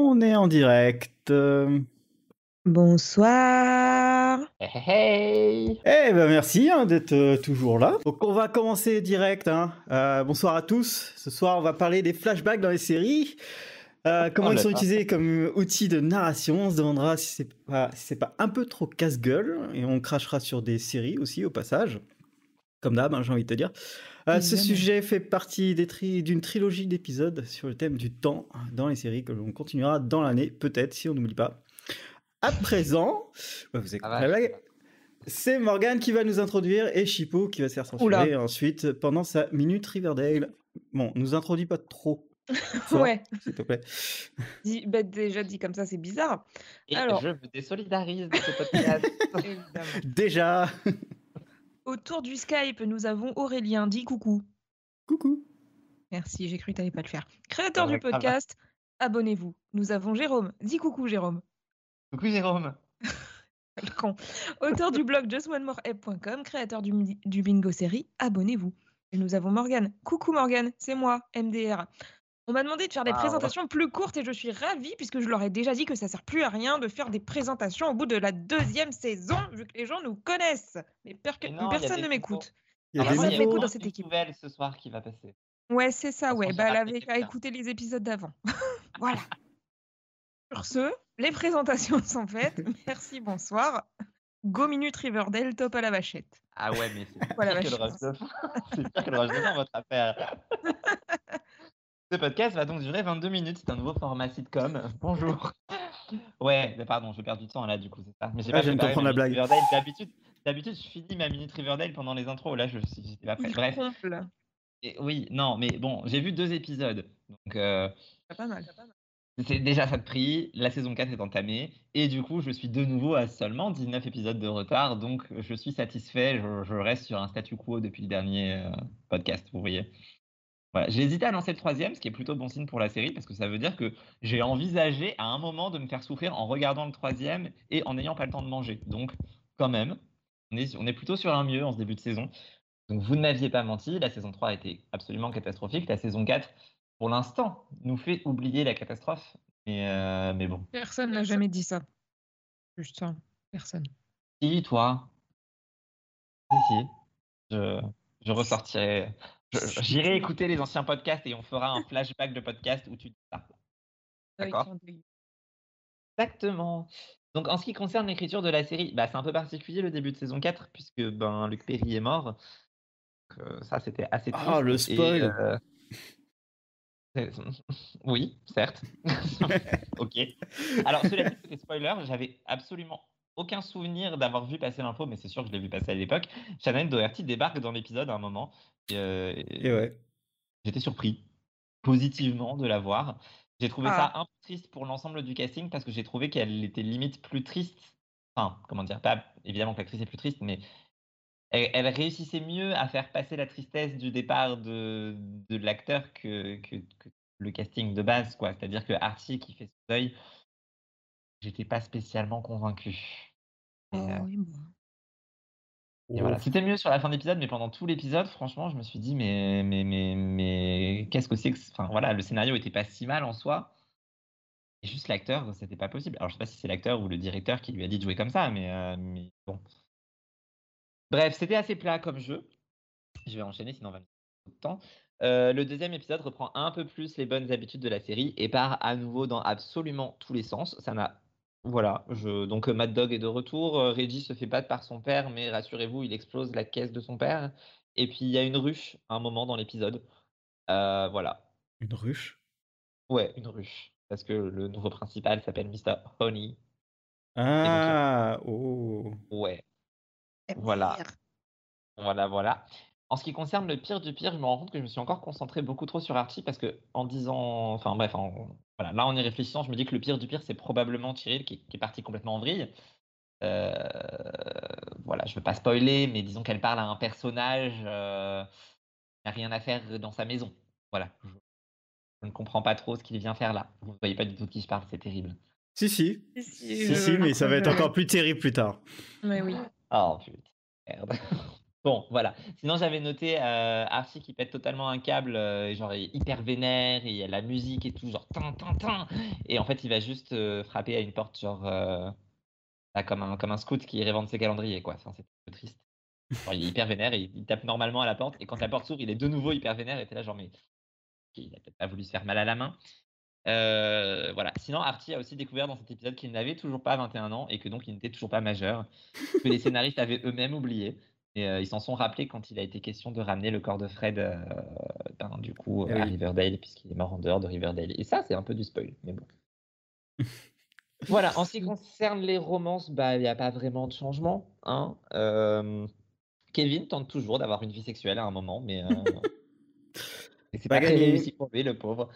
On est en direct. Bonsoir. Hey, Eh ben merci hein, d'être euh, toujours là. Donc on va commencer direct. hein. Euh, bonsoir à tous. Ce soir on va parler des flashbacks dans les séries. Euh, comment Oh ils sont utilisés comme outil de narration? On se demandera si c'est pas, si c'est pas un peu trop casse-gueule. Et on crachera sur des séries aussi au passage. Comme d'hab, hein, j'ai envie de te dire. Euh, ce sujet fait partie tri- d'une trilogie d'épisodes sur le thème du temps dans les séries que l'on continuera dans l'année, peut-être, si on n'oublie pas. À présent, ouais, vous Ah. C'est Morgane qui va nous introduire et Chipo qui va se faire censurer Oula. ensuite pendant sa minute Riverdale. Bon, nous introduis pas trop, Ouais, s'il te plaît. bah, déjà dit comme ça, c'est bizarre. Et Alors. je me désolidarise de ce podcast. Déjà, Autour du Skype, nous avons Aurélien. Dis coucou. coucou. Merci, j'ai cru que t'allais pas le faire. Créateur Ouais, du podcast, abonnez-vous. Nous avons Jérôme. Dis coucou, Jérôme. Coucou Jérôme. Le con. Auteur du blog justonemoreapp.com, créateur du, du bingo série, abonnez-vous. Et nous avons Morgane. Coucou Morgane, c'est moi, MDR. On m'a demandé de faire des Wow. présentations plus courtes et je suis ravie puisque je leur ai déjà dit que ça sert plus à rien de faire des présentations au bout de la deuxième saison vu que les gens nous connaissent. Mais per- non, personne ne m'écoute. Ah, a infos. beaucoup dans une cette équipe. nouvelle ce soir qui va passer. Ouais, c'est ça, ouais. Bah, elle avait qu'à écouter les épisodes d'avant. voilà. Sur ce, les présentations sont faites. Merci, bonsoir. Go Minute Riverdale, top à la vachette. Ah ouais, mais c'est pire que le de fin. C'est pire que le rush de fin, votre affaire. Ce podcast va donc durer 22 minutes. C'est un nouveau format sitcom. Bonjour. Ouais, mais pardon, je perds du temps là, du coup, c'est ça. Mais j'ai Ouais, pas comprendre la Riverdale. D'habitude, d'habitude, je finis ma minute Riverdale pendant les intros. Là, je suis pas prêt. Bref, comble. et oui, non, mais bon, j'ai vu deux épisodes. Donc, euh, C'est Pas mal. C'est déjà ça de prix, la saison 4 est entamée, et du coup, je suis de nouveau à seulement 19 épisodes de retard, donc je suis satisfait, je, je reste sur un statu quo depuis le dernier euh, podcast, vous voyez. Voilà. J'ai hésité à lancer le troisième, ce qui est plutôt bon signe pour la série, parce que ça veut dire que j'ai envisagé à un moment de me faire souffrir en regardant le troisième et en n'ayant pas le temps de manger. Donc, quand même, on est, on est plutôt sur un mieux en ce début de saison. Donc, vous ne m'aviez pas menti, la saison 3 a été absolument catastrophique, la saison 4 pour l'instant, nous fait oublier la catastrophe. Mais, euh, mais bon. Personne n'a jamais dit ça. Juste ça. Personne. Si, toi. Si, si. Je, je ressortirai. J'irai écouter les anciens podcasts et on fera un flashback de podcast où tu dis ça. D'accord? Exactement. Donc, en ce qui concerne l'écriture de la série, bah, c'est un peu particulier le début de saison 4, puisque ben, Luc Perry est mort. Donc, euh, ça, c'était assez triste. Ah, le et, spoil. euh, Oui, certes. ok. Alors, cela dit, côté spoiler, j'avais absolument aucun souvenir d'avoir vu passer l'info, mais c'est sûr que je l'ai vu passer à l'époque. Shannon Doherty débarque dans l'épisode à un moment. Et, euh, Et ouais. j'étais surpris positivement de la voir. J'ai trouvé Ah. ça un peu triste pour l'ensemble du casting parce que j'ai trouvé qu'elle était limite plus triste. Enfin, comment dire, pas évidemment que l'actrice est plus triste, mais elle, elle réussissait mieux à faire passer la tristesse du départ de, de l'acteur que, que, que le casting de base, quoi. C'est-à-dire que Archie qui fait son deuil, j'étais pas spécialement convaincu. Et, euh, Oh, et moi. et voilà. C'était mieux sur la fin d'épisode, mais pendant tout l'épisode, franchement, je me suis dit, mais, mais, mais, mais qu'est-ce que c'est que. ce- Enfin, voilà, le scénario était pas si mal en soi. Et juste l'acteur, c'était pas possible. Alors, je sais pas si c'est l'acteur ou le directeur qui lui a dit de jouer comme ça, mais, euh, mais bon. Bref, c'était assez plat comme jeu. Je vais enchaîner, sinon on va me trop de temps. Euh, le deuxième épisode reprend un peu plus les bonnes habitudes de la série et part à nouveau dans absolument tous les sens. Ça n'a voilà, je... donc euh, Mad Dog est de retour. euh, Reggie se fait battre par son père, mais rassurez-vous, il explose la caisse de son père. Et puis il y a une ruche à un moment dans l'épisode. Euh, voilà. Une ruche? Ouais, une ruche. Parce que le nouveau principal s'appelle Mr. Honey. Ah, oh. Ouais, Voilà. voilà, voilà. En ce qui concerne le pire du pire, je me rends compte que je me suis encore concentré beaucoup trop sur Archie parce que en disant, enfin bref, en- voilà, là en y réfléchissant, je me dis que le pire du pire, c'est probablement Cyril qui, qui est parti complètement en vrille. Euh, voilà, je veux pas spoiler, mais disons qu'elle parle à un personnage euh, qui n'a rien à faire dans sa maison. Voilà, je, je ne comprends pas trop ce qu'il vient faire là. Vous ne voyez pas du tout de qui je parle, c'est terrible. Si, si. Si, Si, si, mais ça va être encore plus terrible plus tard. Mais oui. Oh putain, merde. Bon, voilà. Sinon, j'avais noté euh, Archie qui pète totalement un câble, euh, genre il est hyper vénère, et il y a la musique et tout, genre tin, tin, tin. Et en fait, il va juste euh, frapper à une porte, genre bah, comme, un, comme un scout qui vendre ses calendriers, quoi. Enfin, c'est un peu triste. il est hyper vénère il, tape normalement à la porte. Et quand la porte s'ouvre, il est de nouveau hyper vénère et t'es là, genre, mais il a peut-être pas voulu se faire mal à la main. voilà. Sinon, Archie a aussi découvert dans cet épisode qu'il n'avait toujours pas 21 ans et que donc il n'était toujours pas majeur, que les scénaristes avaient eux-mêmes oublié. Et ils s'en sont rappelés quand il a été question de ramener le corps de Fred, ben, du coup, eh à Riverdale, puisqu'il est mort en dehors de Riverdale. Et ça, c'est un peu du spoil, mais bon. voilà, en ce qui concerne les romances, bah, il n'y a pas vraiment de changement. Hein. Kevin tente toujours d'avoir une vie sexuelle à un moment, mais c'est pas, pas très réussi pour lui, le pauvre.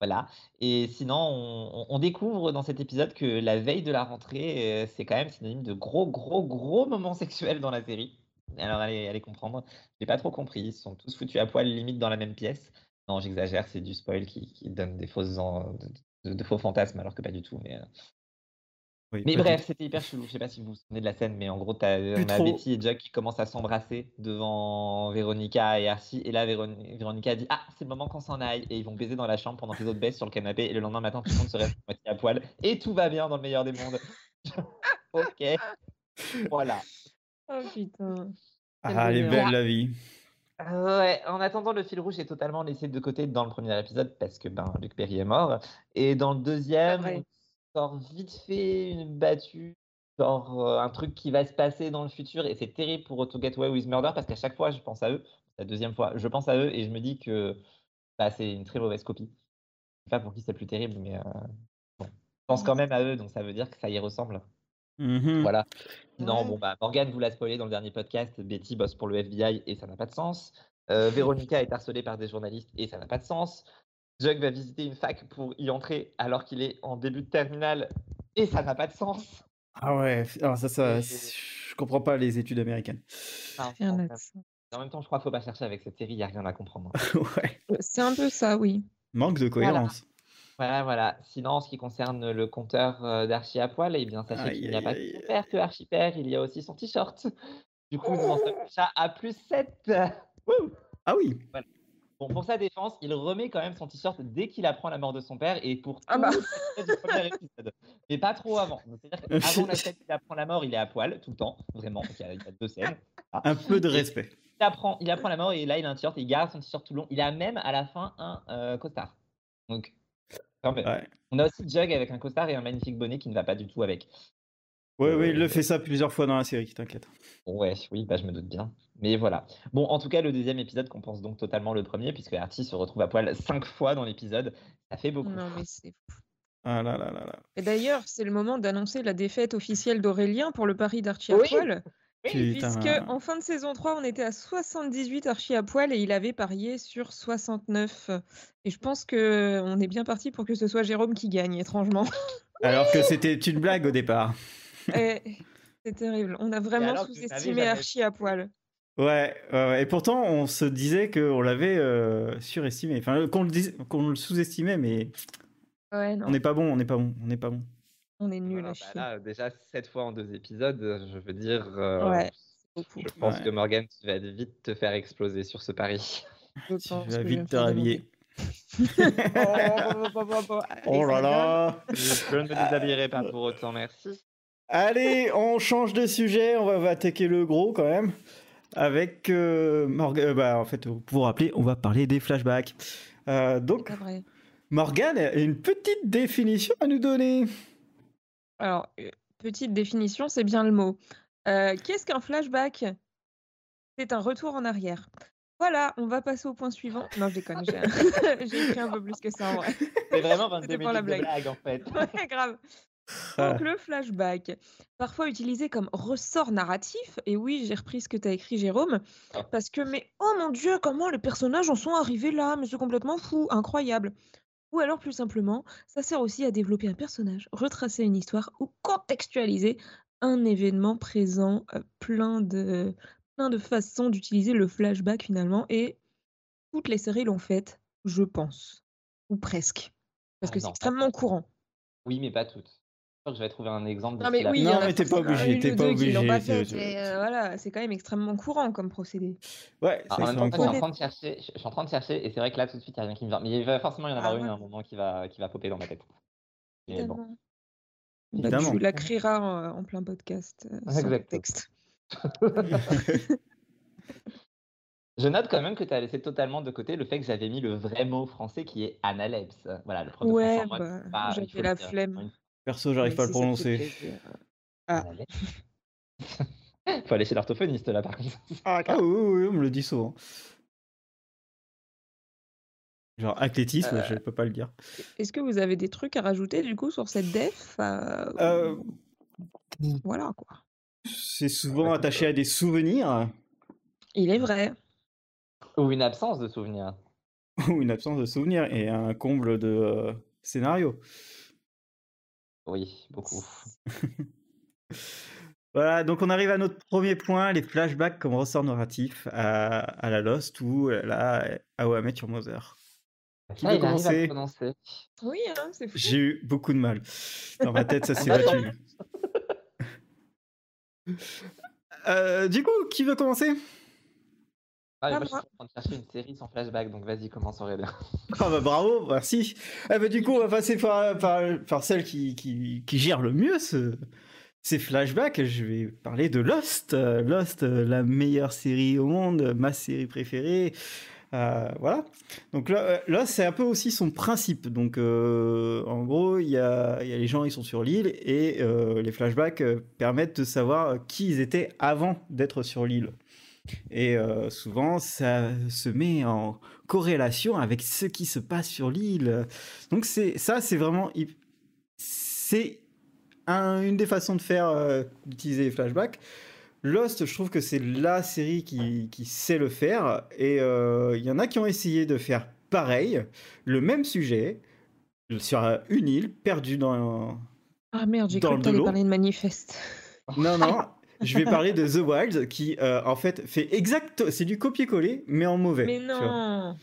Voilà. Et sinon, on, on, découvre dans cet épisode que la veille de la rentrée, c'est quand même synonyme de gros, gros, gros moments sexuels dans la série. Alors, allez, allez comprendre. J'ai pas trop compris. Ils sont tous foutus à poil, limite dans la même pièce. Non, j'exagère, c'est du spoil qui, donne des fausses de, faux fantasmes, alors que pas du tout. Mais, euh. mais bref, c'était hyper chelou. Je sais pas si vous vous souvenez de la scène, mais en gros, as, on a Betty et Jack qui commencent à s'embrasser devant Véronica et Archie. Et là, Véronica dit Ah, c'est le moment qu'on s'en aille. Et ils vont baiser dans la chambre pendant que les autres baissent sur le canapé. Et le lendemain matin, tout le monde se reste à poil. Et tout va bien dans le meilleur des mondes. ok. Voilà. Oh putain. Ah, elle est belle la vie. Ouais, en attendant, le fil rouge est totalement laissé de côté dans le premier épisode parce que ben, Luc Perry est mort. Et dans le deuxième, on sort vite fait une battue, genre euh, un truc qui va se passer dans le futur. Et c'est terrible pour To Get Away with Murder parce qu'à chaque fois, je pense à eux. La deuxième fois, je pense à eux et je me dis que bah, c'est une très mauvaise copie. Je sais pas pour qui c'est plus terrible, mais euh, bon. je pense quand même à eux, donc ça veut dire que ça y ressemble. Mmh voilà. Non, bon, bah, Morgane vous l'a spoilé dans le dernier podcast. Betty bosse pour le FBI et ça n'a pas de sens. Euh, Véronica est harcelée par des journalistes et ça n'a pas de sens. Jug va visiter une fac pour y entrer alors qu'il est en début de terminale et ça n'a pas de sens. Ah ouais, alors ça, ça, je comprends pas les études américaines. en même temps, je crois qu'il faut pas chercher avec cette série, il n'y a rien à comprendre. ouais. C'est un peu ça, oui. Manque de cohérence. Voilà, voilà. Sinon, en ce qui concerne le compteur euh, d'Archie à poil, eh bien, sachez qu'il n'y a pas que son père que Archie perd, il y a aussi son t-shirt. Du coup, nous en sommes déjà à plus 7. ah oui. Bon, pour sa défense, il remet quand même son t-shirt dès qu'il apprend la mort de son père et pour ah tout bah. du premier épisode. Mais pas trop avant. C'est-à-dire qu'avant la scène qu'il apprend la mort, il est à poil tout le temps, vraiment. Il y a, deux scènes. Un peu de respect. Il apprend, il apprend la mort et là, il a un t-shirt il garde son t-shirt tout le long. Il a même à la fin un euh, costard. Donc, on a aussi Jug avec un costard et un magnifique bonnet qui ne va pas du tout avec. Ouais, oui, il le euh, fait ça plusieurs fois dans la série, t'inquiète. Ouais, oui, bah, je me doute bien. Mais voilà. Bon, en tout cas, le deuxième épisode compense donc totalement le premier, puisque Artie se retrouve à poil cinq fois dans l'épisode. Ça fait beaucoup. Non, mais c'est fou. Ah là là là là. Et d'ailleurs, c'est le moment d'annoncer la défaite officielle d'Aurélien pour le pari d'Archie à poil. Puisque en fin de saison 3, on était à 78 archi à poil et il avait parié sur 69. Et je pense que on est bien parti pour que ce soit Jérôme qui gagne, étrangement. Alors que c'était une blague au départ. c'est terrible. On a vraiment sous-estimé Archie à poil. Ouais, et pourtant on se disait qu'on l'avait euh, surestimé, enfin qu'on le, le sous-estimait, mais on n'est pas bon, on n'est pas bon, on n'est pas bon. On est nul à bah déjà, sept fois en deux épisodes, je veux dire. Euh, ouais, Je pense que Morgan, tu vas vite te faire exploser sur ce pari. tu vas vite te rhabiller. oh là là Je ne me déshabillerai pas pour autant, merci. Allez, on change de sujet, on va, attaquer le gros quand même. Avec euh, Morgan, euh, bah, en fait, pour vous rappeler, on va parler des flashbacks. donc, Morgan a une petite définition à nous donner. Alors, petite définition, c'est bien le mot. qu'est-ce qu'un flashback? C'est un retour en arrière. Voilà, on va passer au point suivant. Non, je déconne, j'ai écrit un peu plus que ça en vrai. C'est vraiment 22 minutes la blague. de blague en fait. Ouais, grave. Ah. Donc le flashback, parfois utilisé comme ressort narratif, et oui, j'ai repris ce que tu as écrit Jérôme, ah. parce que mais oh mon Dieu, comment les personnages en sont arrivés là? Mais c'est complètement fou, incroyable. Ou alors plus simplement, ça sert aussi à développer un personnage, retracer une histoire ou contextualiser un événement présent, plein de plein de façons d'utiliser le flashback finalement et toutes les séries l'ont fait, je pense. Ou presque. Parce ah que c'est extrêmement courant. Oui, mais pas toutes. Que je vais trouver un exemple. Non, mais oui, non, mais t'es pas obligé. T'es pas obligé. voilà, c'est quand même extrêmement courant comme procédé. Ouais, c'est en même temps, je suis en train de chercher. Je suis en train de chercher, et c'est vrai que là, tout de suite, il n'y a rien qui me vient. Mais il va forcément y en avoir ah une à un moment qui va, qui va popper dans ma tête. Mais bon. Bah, tu la crieras en, en plein podcast. Euh, sans texte. Je note quand même que tu as laissé totalement de côté le fait que j'avais mis le vrai mot français qui est analepse. Voilà, le prof ouais, bah, j'avais la flemme. Perso, j'arrive pas à le prononcer. Ah. Faut aller chez l'orthophoniste là par contre. Ah, ah oui, oui, on me le dit souvent. Genre athlétisme, je je euh, peux pas le dire. Est-ce que vous avez des trucs à rajouter du coup sur cette def euh, euh... Voilà quoi? C'est souvent attaché à des souvenirs. Il est vrai. Ou une absence de souvenirs. Ou une absence de souvenirs et un comble de euh, scénario. Oui, beaucoup. voilà, donc on arrive à notre premier point, les flashbacks comme ressort narratif à, la Lost ou là, à How sur Mother. Qui veut commencer? Oui, hein, c'est fou. J'ai eu beaucoup de mal. Dans ma tête, ça s'est battu. Euh, du coup, qui veut commencer? Ah, moi, je suis en train de chercher une série sans flashback, donc vas-y, commence Aurélien. Ah bah bravo, merci. Eh bah, du coup, on va passer par, par, celle qui, qui, qui, gère le mieux ce, ces flashbacks. Je vais parler de Lost. Lost, la meilleure série au monde, ma série préférée. Euh, voilà. Donc là, là c'est un peu aussi son principe. Donc euh, en gros, il y a, y a, les gens, ils sont sur l'île et euh, les flashbacks permettent de savoir qui ils étaient avant d'être sur l'île. Et euh, souvent, ça se met en corrélation avec ce qui se passe sur l'île. Donc c'est ça, c'est vraiment c'est une des façons de faire euh, d'utiliser les flashbacks. Lost, je trouve que c'est la série qui, qui, sait le faire. Et euh, il y en a qui ont essayé de faire pareil, le même sujet, sur une île perdue dans. Ah merde, j'ai cru que t'allais parler de manifeste. Non, non, je vais parler de The Wild qui euh, en fait fait exact c'est du copier-coller mais en mauvais. Mais non.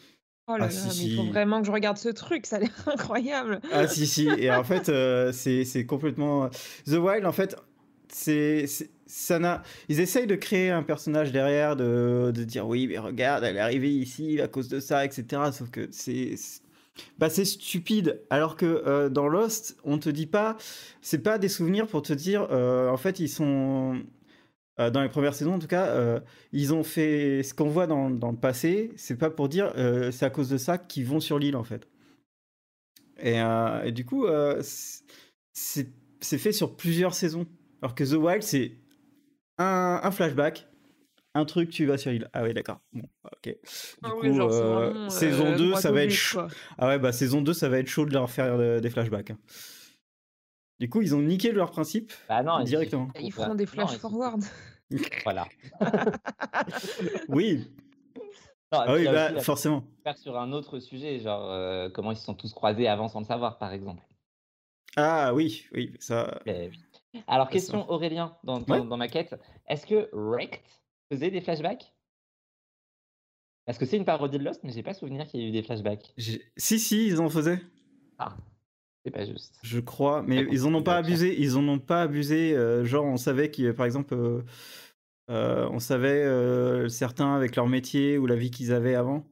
Oh là ah, là, mais il faut vraiment que je regarde ce truc, ça a l'air incroyable. Ah si si et en fait euh, c'est complètement The Wild en fait c'est ça n'a ils essayent de créer un personnage derrière de, de dire oui mais regarde elle est arrivée ici à cause de ça etc sauf que c'est bah c'est stupide. Alors que euh, dans Lost, on te dit pas, c'est pas des souvenirs pour te dire, en fait, ils sont, euh, dans les premières saisons en tout cas, euh, ils ont fait ce qu'on voit dans, dans, le passé, c'est pas pour dire euh, c'est à cause de ça qu'ils vont sur l'île en fait. Et, et du coup, c'est fait sur plusieurs saisons. Alors que The Wild, c'est un, un, flashback, un truc, tu vas sur l'île. Ah oui, d'accord. Bon, ok. Du ah coup, saison 2, ça va être chaud. Ah ouais, bah saison 2, ça va être chaud de leur faire des flashbacks. Hein. Du coup, ils ont niqué leur principe bah non, directement. Ils, feront des flash forward. voilà. oui. ah oui, bah, forcément. Faire sur un autre sujet, genre euh, comment ils se sont tous croisés avant sans le savoir, par exemple. Ah oui, oui, ça. Eh Alors, question Aurélien dans, dans, ma quête. Est-ce que Rect faisait des flashbacks? Parce que c'est une parodie de Lost, mais j'ai pas souvenir qu'il y ait eu des flashbacks. Si, si, ils en faisaient. Ah. C'est pas juste. Je crois, mais ils en ont pas abusé. Ils en ont pas abusé. Euh, genre, on savait qu'il, par exemple, euh, euh, on savait certains avec leur métier ou la vie qu'ils avaient avant.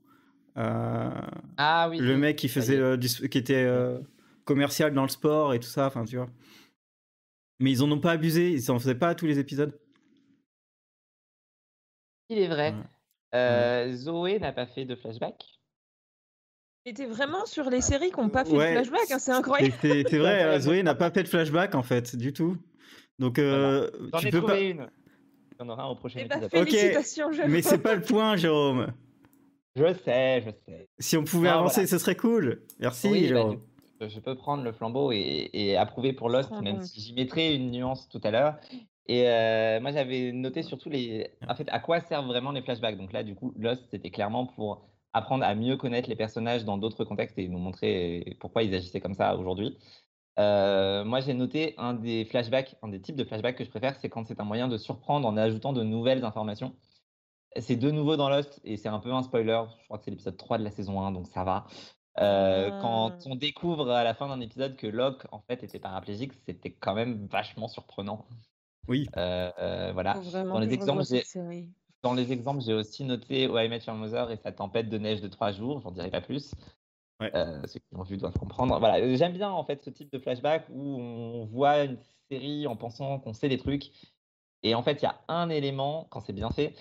ah oui. Le mec qui faisait, qui était commercial dans le sport et tout ça. Enfin, tu vois. Mais ils en ont pas abusé. Ils en faisaient pas à tous les épisodes. Il est vrai. Zoé n'a pas fait de flashback. Était vraiment sur les séries qui n'ont pas fait de flashback, hein, c'est incroyable. C'est vrai, euh, Zoé n'a pas fait de flashback en fait, du tout. Donc, euh, tu peux pas. Une. Il y en aura un au prochain eh ben, épisode. Félicitations, ok, mais c'est pas le point, Jérôme. Je sais, je sais. Si on pouvait avancer, ce serait cool. Merci, bah, Jérôme. je peux prendre le flambeau et, approuver pour Lost, même si j'y mettrai une nuance tout à l'heure. Et euh, moi, j'avais noté surtout les. En fait, à quoi servent vraiment les flashbacks? Donc là, du coup, Lost, c'était clairement pour apprendre à mieux connaître les personnages dans d'autres contextes et nous montrer pourquoi ils agissaient comme ça aujourd'hui. Euh, moi, j'ai noté un des flashbacks, un des types de flashbacks que je préfère, c'est quand c'est un moyen de surprendre en ajoutant de nouvelles informations. C'est de nouveau dans Lost et c'est un peu un spoiler. Je crois que c'est l'épisode 3 de la saison 1, donc ça va. Quand ah. on découvre à la fin d'un épisode que Locke en fait était paraplégique, c'était quand même vachement surprenant. Oui. voilà. Dans les exemples, dans les exemples, j'ai aussi noté I Met Your Mother et sa tempête de neige de trois jours, j'en dirai pas plus. ceux qui l'ont vu doivent comprendre. Voilà, j'aime bien en fait ce type de flashback où on voit une série en pensant qu'on sait des trucs. Et en fait, il y a un élément, quand c'est bien fait,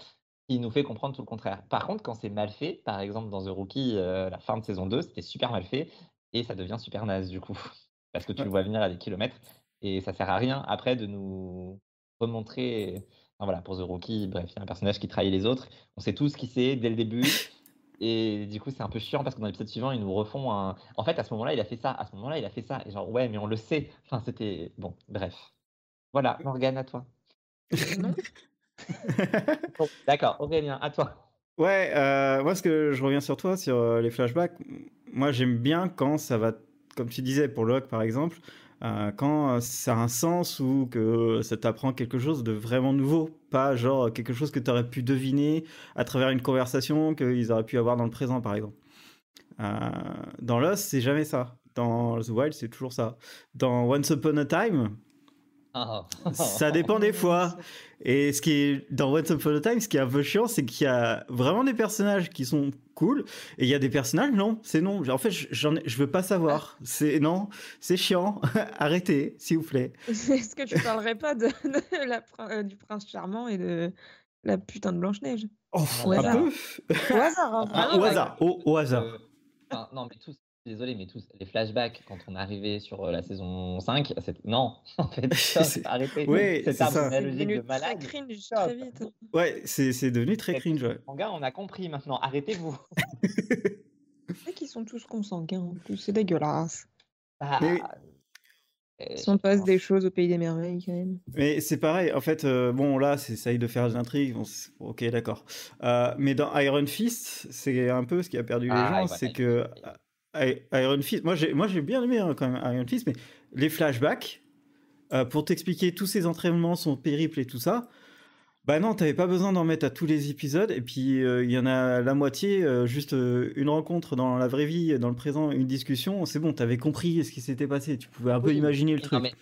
qui nous fait comprendre tout le contraire. Par contre, quand c'est mal fait, par exemple dans The Rookie, la fin de saison 2, c'était super mal fait et ça devient super naze du coup. Parce que tu le vois venir à des kilomètres et ça sert à rien après de nous remontrer voilà, pour The Rookie, bref, il y a un personnage qui trahit les autres. On sait tous qui c'est dès le début. Et du coup, c'est un peu chiant parce que dans l'épisode suivant, ils nous refont un. En fait, à ce moment-là, il a fait ça. À ce moment-là, il a fait ça. Et genre, ouais, mais on le sait. Enfin, c'était. Bon, bref. Voilà, Morgane, à toi. D'accord, Aurélien, à toi. Ouais, euh, moi, ce que je reviens sur toi, sur euh, les flashbacks, moi, j'aime bien quand ça va, comme tu disais, pour Locke, par exemple, euh, quand ça a un sens ou que ça t'apprend quelque chose de vraiment nouveau, pas genre quelque chose que tu aurais pu deviner à travers une conversation qu'ils auraient pu avoir dans le présent, par exemple. Euh, dans Lost, c'est jamais ça. Dans The Wild, c'est toujours ça. Dans Once Upon a Time. ça dépend des fois. Et ce qui est dans Once Upon a Time, ce qui est un peu chiant, c'est qu'il y a vraiment des personnages qui sont cool et il y a des personnages non, c'est non. En fait, j'en je veux pas savoir. C'est non, c'est chiant. Arrêtez, s'il vous plaît. Est-ce que tu parlerais pas de, la, euh, du prince charmant et de la putain de Blanche Neige oh, au, hasard. Peu. au hasard. Hein, ah, au hasard. Au, hasard. Euh, non, mais tous, désolé, mais tous les flashbacks quand on est arrivé sur la saison 5, non, en fait, c'est arrêté. Oui, c'est ça. de malade. Très cringe très vite. Ouais, c'est devenu très cringe. Ouais. gars, on a compris maintenant. Arrêtez-vous. c'est qu'ils sont tous consanguins en plus, c'est dégueulasse. Bah, si on passe des choses au pays des merveilles quand même. Mais c'est pareil, en fait, bon là, c'est ça de faire des intrigues, ok d'accord. mais dans Iron Fist, c'est un peu ce qui a perdu les ah, gens, c'est que Iron Fist, moi j'ai, moi j'ai bien aimé hein, quand même Iron Fist, mais les flashbacks, euh, pour t'expliquer tous ses entraînements, son périple et tout ça, bah non, t'avais pas besoin d'en mettre à tous les épisodes, et puis euh, il y en a la moitié, euh, juste une rencontre dans la vraie vie, dans le présent, une discussion, c'est bon, t'avais compris ce qui s'était passé, tu pouvais un peu imaginer le truc.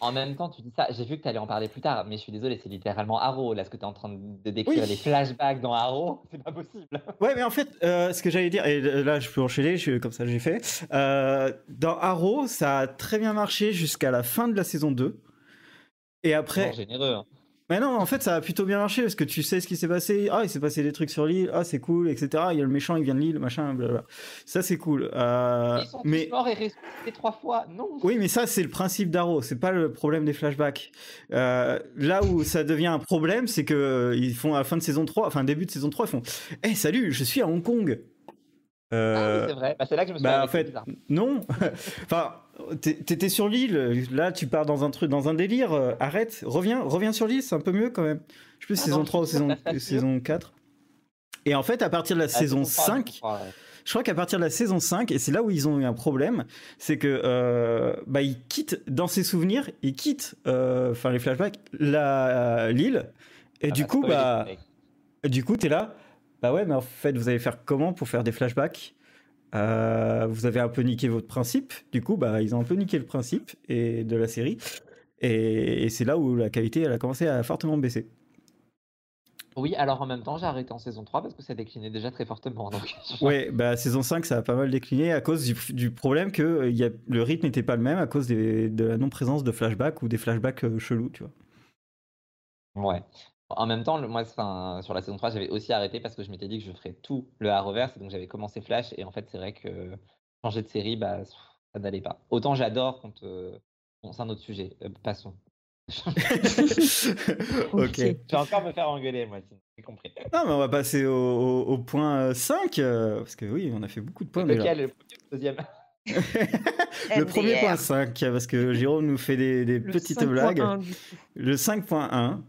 En même temps, tu dis ça, j'ai vu que tu allais en parler plus tard, mais je suis désolé, c'est littéralement Arrow. Là, ce que tu es en train de décrire, les flashbacks dans Arrow, c'est pas possible. Ouais, mais en fait, euh, ce que j'allais dire, et là, je peux enchaîner, je, comme ça, j'ai fait. Euh, dans Arrow, ça a très bien marché jusqu'à la fin de la saison 2. Et après. généreux. Hein. Mais non, en fait, ça a plutôt bien marché parce que tu sais ce qui s'est passé. Ah, il s'est passé des trucs sur l'île. Ah, c'est cool, etc. Il y a le méchant, il vient de l'île, machin, blablabla. Ça, c'est cool. Euh, ils sont mais... morts et ressuscités trois fois, non Oui, mais ça, c'est le principe d'Arrow. C'est pas le problème des flashbacks. Euh, là où ça devient un problème, c'est que ils font à la fin de saison 3, enfin début de saison 3, ils font Eh, salut, je suis à Hong Kong. Ah oui, c'est vrai. Bah, c'est là que je me suis bah, en fait, non. enfin, T'étais sur l'île, là tu pars dans un truc, dans un délire, euh, arrête, reviens, reviens sur l'île, c'est un peu mieux quand même. Je sais plus, ah saison 3 ou saison, saison 4. Et en fait, à partir de la ah, saison 5, je crois qu'à partir de la saison 5, et c'est là où ils ont eu un problème, c'est que euh, bah, ils quittent, dans ses souvenirs, ils quittent, euh, enfin les flashbacks, l'île, et ah, du, coup, bah, du coup, t'es là, bah ouais, mais en fait, vous allez faire comment pour faire des flashbacks? Euh, vous avez un peu niqué votre principe. Du coup, bah, ils ont un peu niqué le principe et de la série. Et, c'est là où la qualité elle a commencé à fortement baisser. Oui, alors en même temps, j'ai arrêté en saison 3 parce que ça déclinait déjà très fortement. Donc... Ouais, bah, saison 5, ça a pas mal décliné à cause du, problème que euh, y a, le rythme n'était pas le même à cause de la non-présence de flashbacks ou des flashbacks euh, chelous, tu vois. Ouais. En même temps, moi, sur la saison 3, j'avais aussi arrêté parce que je m'étais dit que je ferais tout le Arrowverse. Donc, j'avais commencé Flash. Et en fait, c'est vrai que changer de série, bah, ça n'allait pas. Autant j'adore quand. Euh, bon, c'est un autre sujet. Euh, passons. ok. Tu vas encore me faire engueuler, moi, j'ai compris. Non, mais on va passer au, point 5. Euh, parce que oui, on a fait beaucoup de points Lequel. Le deuxième? Le premier point 5, parce que Jérôme nous fait des, petites blagues. Le 5.1,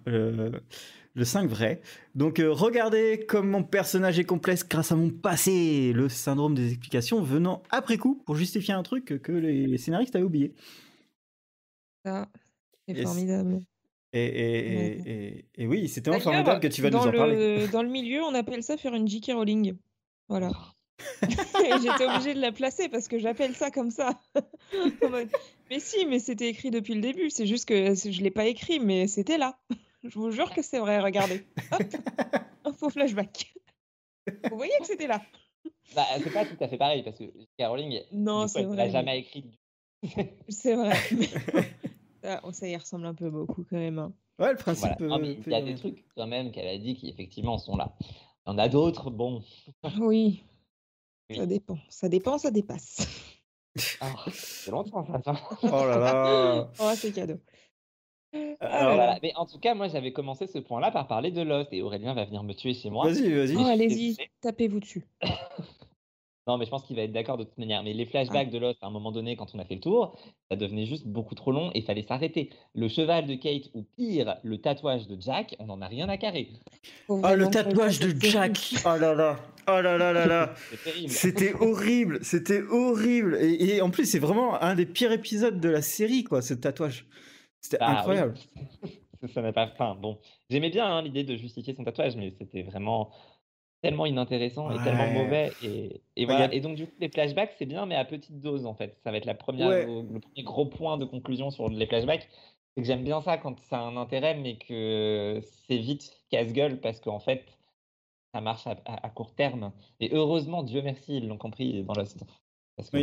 le 5 vrai. Donc euh, regardez comme mon personnage est complexe grâce à mon passé, le syndrome des explications venant après coup pour justifier un truc que les, scénaristes avaient oublié. Ça, c'est formidable. Et, oui, c'était vraiment formidable que tu vas nous en parler. Dans le milieu, on appelle ça faire une J.K. Rowling. Voilà. J'étais obligée de la placer parce que j'appelle ça comme ça. mais si, mais c'était écrit depuis le début. C'est juste que je ne l'ai pas écrit, mais c'était là. Je vous jure que c'est vrai, regardez. un faux flashback. Vous voyez que c'était là. Bah, c'est pas tout à fait pareil parce que Caroline, non, c'est vrai. jamais écrit. c'est vrai. ça, y ressemble un peu beaucoup quand même. Hein. Ouais, le principe. Euh, il y a des trucs quand même qu'elle a dit qui effectivement sont là. Il y en a d'autres, bon. Oui. Ça dépend. Ça dépend, ça dépasse. Ah, c'est longtemps ça. oh là là. oh, c'est cadeau. Ah mais en tout cas, moi, j'avais commencé ce point-là par parler de Lost et Aurélien va venir me tuer chez moi. Vas-y, vas-y. Oh, allez-y, tapez-vous dessus. non, mais je pense qu'il va être d'accord de toute manière. Mais les flashbacks ah. de Lost, à un moment donné, quand on a fait le tour, ça devenait juste beaucoup trop long et il fallait s'arrêter. Le cheval de Kate ou pire, le tatouage de Jack, on n'en a rien à carrer. Oh, le tatouage de Jack Oh là là Oh là là là là C'était horrible C'était horrible et, et en plus, c'est vraiment un des pires épisodes de la série, quoi, ce tatouage. C'était bah incroyable. ça n'a pas. Enfin, bon, j'aimais bien hein, l'idée de justifier son tatouage, mais c'était vraiment tellement inintéressant et tellement mauvais. Et, et voilà. Et donc, du coup, les flashbacks, c'est bien, mais à petite dose, en fait. Ça va être la première, le, premier gros point de conclusion sur les flashbacks. C'est que j'aime bien ça quand ça a un intérêt, mais que c'est vite casse-gueule parce qu'en fait, ça marche à, court terme. Et heureusement, Dieu merci, ils l'ont compris dans. Parce que,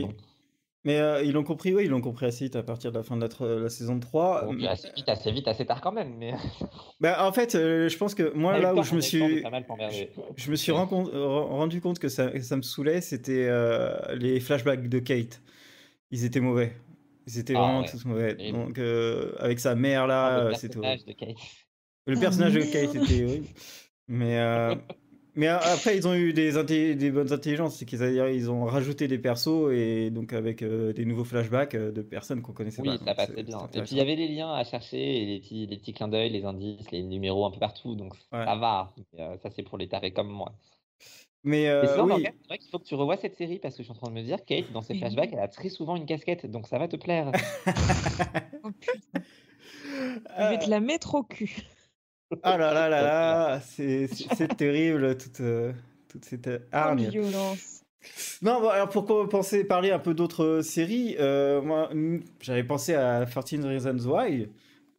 mais euh, ils l'ont compris, oui, ils l'ont compris assez vite à partir de la fin de la, saison 3. assez vite, assez vite, assez tard quand même. Mais... bah, en fait, euh, je pense que moi, là où je me suis. Je, me suis rendu compte que ça, ça me saoulait, c'était euh, les flashbacks de Kate. Ils étaient mauvais. Ils étaient ah vraiment tous mauvais. Donc, avec sa mère là, c'était. Le personnage de Kate était horrible. Mais. Mais après, ils ont eu des, des bonnes intelligences, c'est qu'ils ils ont rajouté des persos et donc avec euh, des nouveaux flashbacks euh, de personnes qu'on connaissait pas. Oui, ça passait bien. Et puis il y avait les liens à chercher, et les petits, les petits clins d'œil, les indices, les numéros un peu partout, donc ça va. Euh, ça, c'est pour les tarés comme moi. Mais oui. c'est vrai qu'il faut que tu revoies cette série parce que je suis en train de me dire, Kate, dans ses flashbacks, elle a très souvent une casquette, donc ça va te plaire. oh putain. Je vais te la mettre au cul. Ah là là là là, c'est terrible toute, euh, toute cette violence. Non, bon, alors pourquoi penser parler un peu d'autres séries euh, Moi, j'avais pensé à 13 Reasons Why,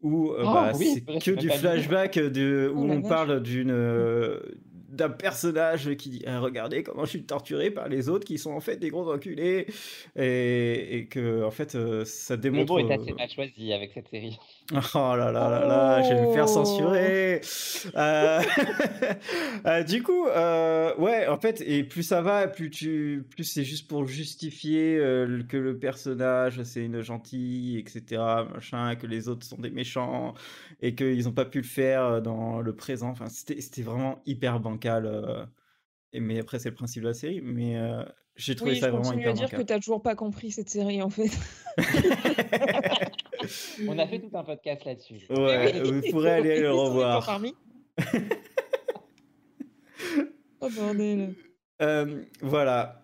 où euh, oh, bah, c'est que du flashback de, où oh on parle d'une d'un personnage qui dit ah, regardez comment je suis torturé par les autres qui sont en fait des gros enculés et, et que en fait ça démontre. Le mot est assez mal choisi avec cette série. Oh là là là là, je vais me faire oh. censurer. Euh, euh, du coup, euh, ouais, en fait, et plus ça va, plus tu, plus c'est juste pour justifier que le personnage c'est une gentille, etc., machin, que les autres sont des méchants et qu'ils n'ont pas pu le faire dans le présent. Enfin, c'était vraiment hyper bancal. Et, mais après, c'est le principe de la série. Mais j'ai trouvé ça vraiment hyper bancal. Je à dire que tu n'as toujours pas compris cette série, en fait. On a fait tout un podcast là-dessus. Ouais, vous pourrez aller le revoir. Parmi. oh bordel. Euh, voilà.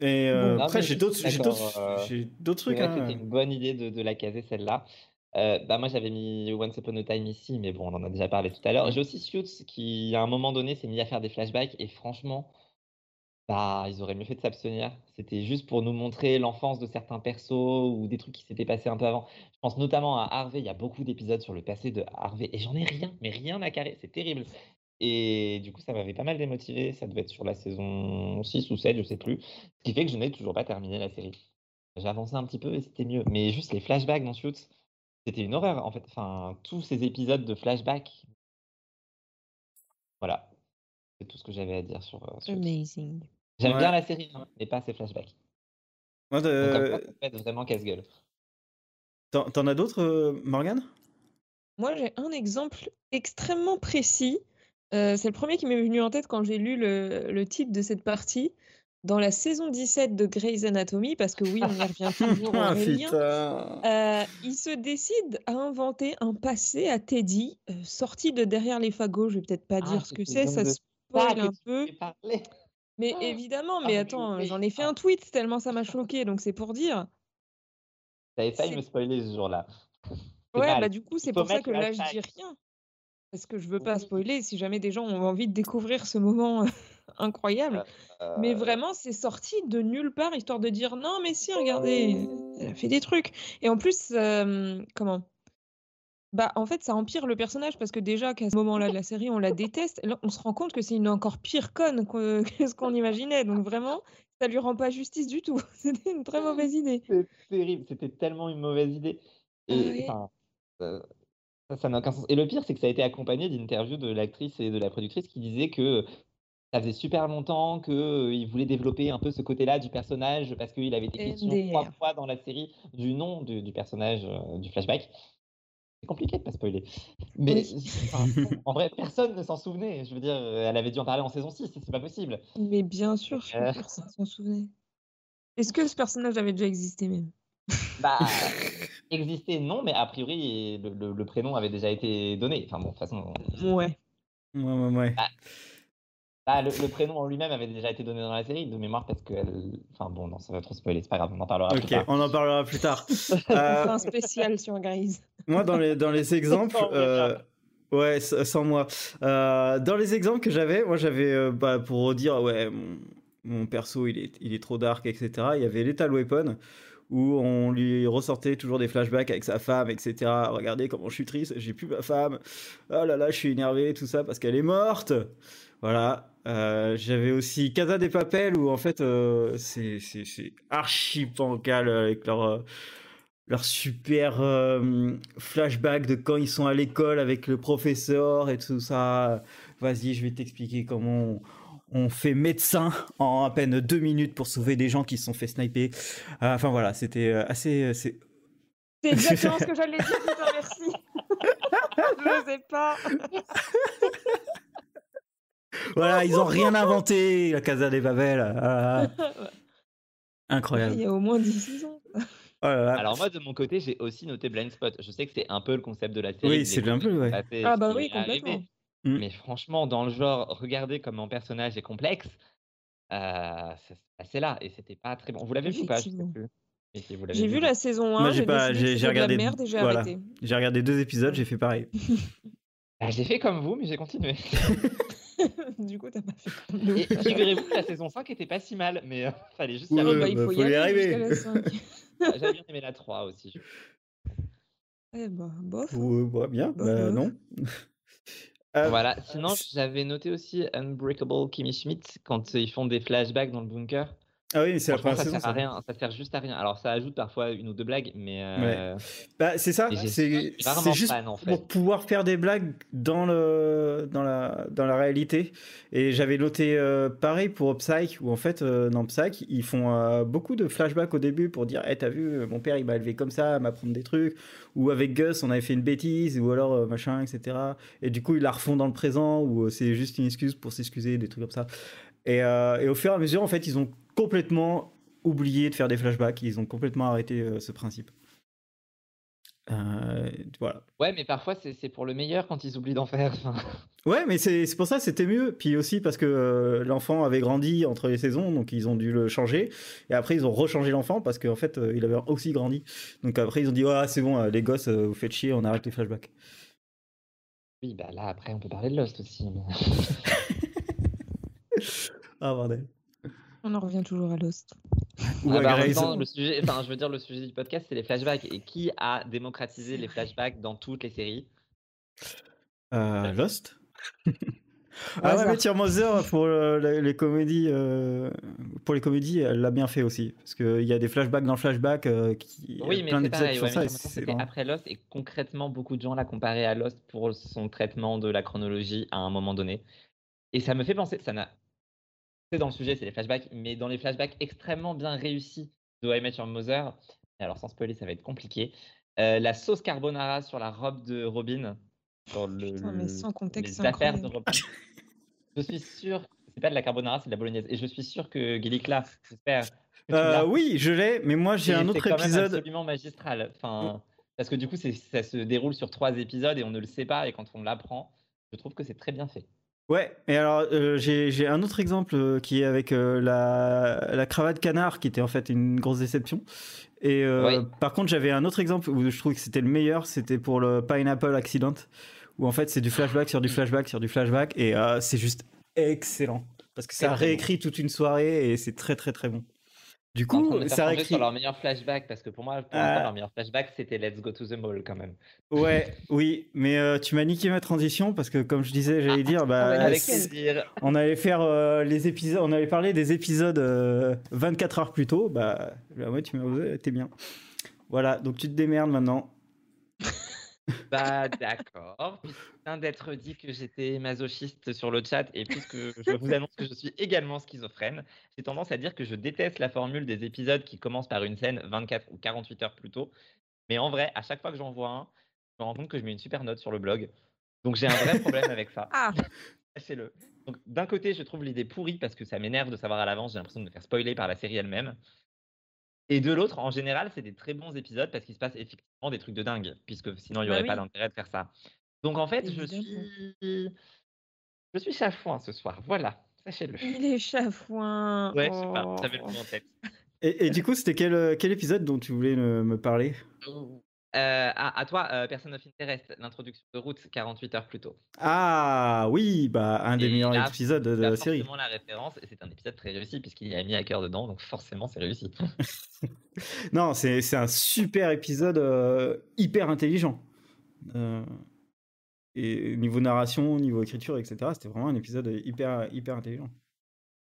Et euh, après, j'ai d'autres, j'ai d'autres, euh, d'autres trucs. Hein. C'était une bonne idée de, de la caser celle-là. Euh, bah moi j'avais mis Once Upon a Time ici, mais bon on en a déjà parlé tout à l'heure. J'ai aussi Suits qui à un moment donné s'est mis à faire des flashbacks et franchement bah, ils auraient mieux fait de s'abstenir. C'était juste pour nous montrer l'enfance de certains persos ou des trucs qui s'étaient passés un peu avant. Je pense notamment à Harvey. Il y a beaucoup d'épisodes sur le passé de Harvey et j'en ai rien, mais rien à carrer. C'est terrible. Et du coup, ça m'avait pas mal démotivé. Ça devait être sur la saison 6 ou 7, je sais plus. Ce qui fait que je n'ai toujours pas terminé la série. Avancé un petit peu et c'était mieux. Mais juste les flashbacks dans Suits, c'était une horreur en fait. Enfin, tous ces épisodes de flashbacks. Voilà. C'est tout ce que j'avais à dire sur. Euh, Amazing. J'aime bien la série, hein, mais pas ses flashbacks. Moi, de... Donc, vraiment casse-gueule. T'en as d'autres, euh, Morgane? Moi, j'ai un exemple extrêmement précis. Euh, c'est le premier qui m'est venu en tête quand j'ai lu le, le, titre de cette partie. Dans la saison 17 de Grey's Anatomy, parce que oui, on y revient toujours ah, euh, il se décide à inventer un passé à Teddy, euh, sorti de derrière les fagots. Je vais peut-être pas ah, dire ce que c'est, ça spoil un peu. Mais ah! évidemment, ah, mais attends, j'en ai fait un tweet tellement ça m'a choqué, donc c'est pour dire. T'avais failli me spoiler ce jour-là. Ouais, bah du coup, c'est pour ça que là, je dis rien. Parce que je veux pas spoiler si jamais des gens ont envie de découvrir ce moment incroyable. Mais vraiment, c'est sorti de nulle part, histoire de dire non, mais si, regardez, elle a fait des trucs. Et en plus, comment bah, en fait, ça empire le personnage parce que déjà qu'à ce moment-là de la série, on la déteste. Là, on se rend compte que c'est une encore pire conne que, ce qu'on imaginait. Donc vraiment, ça lui rend pas justice du tout. C'était une très mauvaise idée. C'est terrible. C'était tellement une mauvaise idée. Et ça n'a aucun sens. Et le pire, c'est que ça a été accompagné d'interviews de l'actrice et de la productrice qui disaient que ça faisait super longtemps qu'il voulait développer un peu ce côté-là du personnage parce qu'il avait été question trois fois dans la série du nom du, personnage du flashback compliqué de pas spoiler. Mais en vrai, personne ne s'en souvenait. Je veux dire, elle avait dû en parler en saison 6, c'est pas possible. Mais bien sûr, euh. personne s'en souvenait. Est-ce que ce personnage avait déjà existé même? Bah, existé non, mais a priori, le, prénom avait déjà été donné. Enfin bon, de toute façon. Ouais. Ouais, ouais, ouais. Bah, bah, le, prénom en lui-même avait déjà été donné dans la série de mémoire parce qu'elle. Enfin bon, non, ça va trop spoiler, c'est pas grave, on en parlera plus tard. on en parlera plus tard. euh... un spécial sur Grise. Moi, dans les, dans les exemples. euh... Ouais, sans moi. Euh, dans les exemples que j'avais, moi j'avais, euh, bah, pour dire, ouais, mon, perso il est, il est trop dark, etc. Il y avait Lethal Weapon, où on lui ressortait toujours des flashbacks avec sa femme, etc. Regardez comment je suis triste, j'ai plus ma femme. Oh là là, je suis énervé, tout ça parce qu'elle est morte. Voilà. Euh, j'avais aussi Casa des Papel où en fait euh, c'est archi bancal avec leur euh, leur super flashback de quand ils sont à l'école avec le professeur et tout ça. Vas-y, je vais t'expliquer comment on, fait médecin en à peine deux minutes pour sauver des gens qui se sont fait sniper. enfin voilà, c'était assez. C'est exactement ce que j'allais dire, putain, merci. je sais pas. Voilà, ils ont rien inventé, la Casa des Babel. Ah. Incroyable. Il y a au moins 10 ans. Oh Alors moi de mon côté j'ai aussi noté Blind Spot. Je sais que c'est un peu le concept de la série. Oui c'est un peu ouais. Ah bah oui complètement. Mm. Mais franchement dans le genre regardez comme mon personnage est complexe, euh, c'est là et c'était pas très bon. Vous l'avez vu ou pas? J'ai vu la saison 1, j'ai pas, j'ai regardé, voilà. J'ai regardé deux épisodes, j'ai fait pareil. bah, j'ai fait comme vous, mais j'ai continué. du coup, t'as pas fait figurez-vous que la saison 5 était pas si mal, mais euh, fallait juste y arriver. Bah, il faut, y, arriver. J'avais bien aimé la 3 aussi. Eh bah, bof. Hein. bah, bien, bah, non. Euh, voilà, sinon j'avais noté aussi Unbreakable Kimmy Schmidt quand ils font des flashbacks dans le bunker. Ah oui, c'est la première ça saison. Sert à rien, ça sert juste à rien. Alors ça ajoute parfois une ou deux blagues, mais. Euh... Bah, c'est ça, c'est juste en fait. pour pouvoir faire des blagues dans, le, dans, la, dans la réalité. Et j'avais noté euh, pareil pour Psyche, où en fait, euh, dans Psyche, ils font beaucoup de flashbacks au début pour dire hey, T'as vu, mon père il m'a élevé comme ça, m'apprendre des trucs. Ou avec Gus, on avait fait une bêtise, ou alors machin, etc. Et du coup, ils la refont dans le présent, ou c'est juste une excuse pour s'excuser, des trucs comme ça. Et, et, au fur et à mesure, en fait, ils ont complètement oublié de faire des flashbacks. Ils ont complètement arrêté euh, ce principe. Euh, voilà. Ouais, mais parfois c'est pour le meilleur quand ils oublient d'en faire. ouais, mais c'est pour ça c'était mieux. Puis aussi parce que euh, l'enfant avait grandi entre les saisons, donc ils ont dû le changer. Et après ils ont rechangé l'enfant parce qu'en fait il avait aussi grandi. Donc après ils ont dit ouais c'est bon les gosses vous faites chier, on arrête les flashbacks. Oui bah là après on peut parler de Lost aussi. ah bordel. On en revient toujours à Lost. Ah bah, le sujet, enfin, je veux dire, le sujet du podcast, c'est les flashbacks. Et qui a démocratisé les flashbacks dans toutes les séries? Euh, Lost Ah ouais, mais Mother pour les, comédies, euh, pour les comédies, elle l'a bien fait aussi, parce qu'il y a des flashbacks dans le flashback euh, qui. Oui, mais c'est pareil. Ouais, après Lost et concrètement, beaucoup de gens l'ont comparé à Lost pour son traitement de la chronologie à un moment donné. Et ça me fait penser, ça n'a dans le sujet, c'est les flashbacks, mais dans les flashbacks extrêmement bien réussis de I Met Your Mother, alors sans spoiler, ça va être compliqué, euh, la sauce carbonara sur la robe de Robin, sur le, mais sans contexte, les affaires de Robin. je suis sûr, c'est pas de la carbonara, c'est de la bolognaise, et je suis sûr que Gillikla, j'espère. Euh, oui, je l'ai, mais moi j'ai un autre épisode. C'est absolument magistral. Enfin, parce que du coup, ça se déroule sur trois épisodes et on ne le sait pas, et quand on l'apprend, je trouve que c'est très bien fait. Ouais, et alors euh, j'ai un autre exemple euh, qui est avec euh, la, la, cravate canard qui était en fait une grosse déception. Et par contre, j'avais un autre exemple où je trouve que c'était le meilleur, c'était pour le Pineapple Accident, où en fait c'est du flashback sur du flashback sur du flashback, et c'est juste excellent. parce que ça réécrit toute une soirée et c'est très très très bon. Du coup, ça réécrit sur leur meilleur flashback parce que pour moi, pour leur meilleur flashback, c'était Let's Go to the Mall quand même. Ouais, oui, mais euh, tu m'as niqué ma transition parce que comme je disais, j'allais ah, dire, bah, on allait faire euh, les épisodes, on allait parler des épisodes 24 heures plus tôt. Bah, ouais, tu m'as osé, t'es bien. Voilà, donc tu te démerdes maintenant. Bah d'accord. Puisque vient d'être dit que j'étais masochiste sur le chat et puisque je vous annonce que je suis également schizophrène, j'ai tendance à dire que je déteste la formule des épisodes qui commencent par une scène 24 ou 48 heures plus tôt. Mais en vrai, à chaque fois que j'en vois un, je me rends compte que je mets une super note sur le blog. Donc j'ai un vrai problème avec ça. Ah. Sachez-le. Donc d'un côté, je trouve l'idée pourrie parce que ça m'énerve de savoir à l'avance, j'ai l'impression de me faire spoiler par la série elle-même. Et de l'autre, en général, c'est des très bons épisodes parce qu'il se passe effectivement des trucs de dingue, puisque sinon il n'y bah aurait pas d'intérêt de faire ça. Donc en fait, je suis. Je suis chafouin ce soir, voilà, sachez-le. Il est chafouin. Ouais, je sais pas, j'avais le mot en tête. Et, et, du coup, c'était quel, quel épisode dont tu voulais me parler? Euh, à, toi, euh, Person of Interest, l'introduction de Route 48 heures plus tôt. Ah oui, bah un des meilleurs épisodes de la série. C'est la référence et c'est un épisode très réussi puisqu'il y a mis à cœur dedans, donc forcément c'est réussi. non, c'est un super épisode euh, hyper intelligent. Et niveau narration, niveau écriture, etc., c'était vraiment un épisode hyper, hyper intelligent.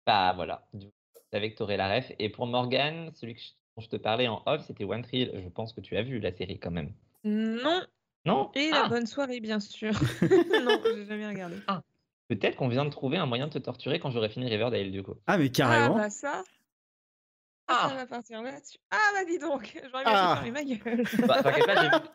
Bah voilà, tu savais que tu aurais la ref. Et pour Morgan, celui que je je te parlais en off, c'était One Tree Je pense que tu as vu la série quand même. Non. Non? Et la ah! bonne soirée, bien sûr. non, j'ai jamais regardé. Ah. Peut-être qu'on vient de trouver un moyen de te torturer quand j'aurai fini Riverdale, du coup. Ah, mais carrément. Ah, bah ça. Ah, ça va partir là-dessus. Ah, bah dis donc, j'aurais bien ah. fermer ma gueule. bah,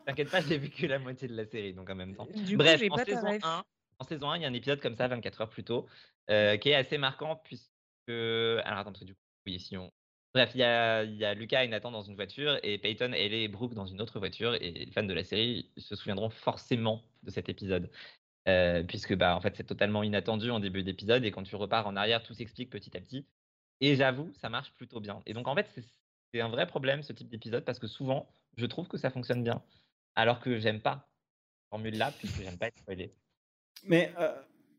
T'inquiète pas, j'ai vu que la moitié de la série, donc en même temps. Du Bref, en, saison 1, en saison 1, il y a un épisode comme ça, 24 heures plus tôt, euh, qui est assez marquant, puisque. Alors attends, parce que du coup, oui, si on, Bref, il y a, Lucas et Nathan dans une voiture et Peyton, Ellie et Brooke dans une autre voiture. Et les fans de la série se souviendront forcément de cet épisode. Euh, puisque bah, en fait, c'est totalement inattendu en début d'épisode. Et quand tu repars en arrière, tout s'explique petit à petit. Et j'avoue, ça marche plutôt bien. Et donc, en fait, c'est un vrai problème ce type d'épisode parce que souvent, je trouve que ça fonctionne bien. Alors que j'aime pas formule-là, puisque j'aime pas être spoilé. Mais euh,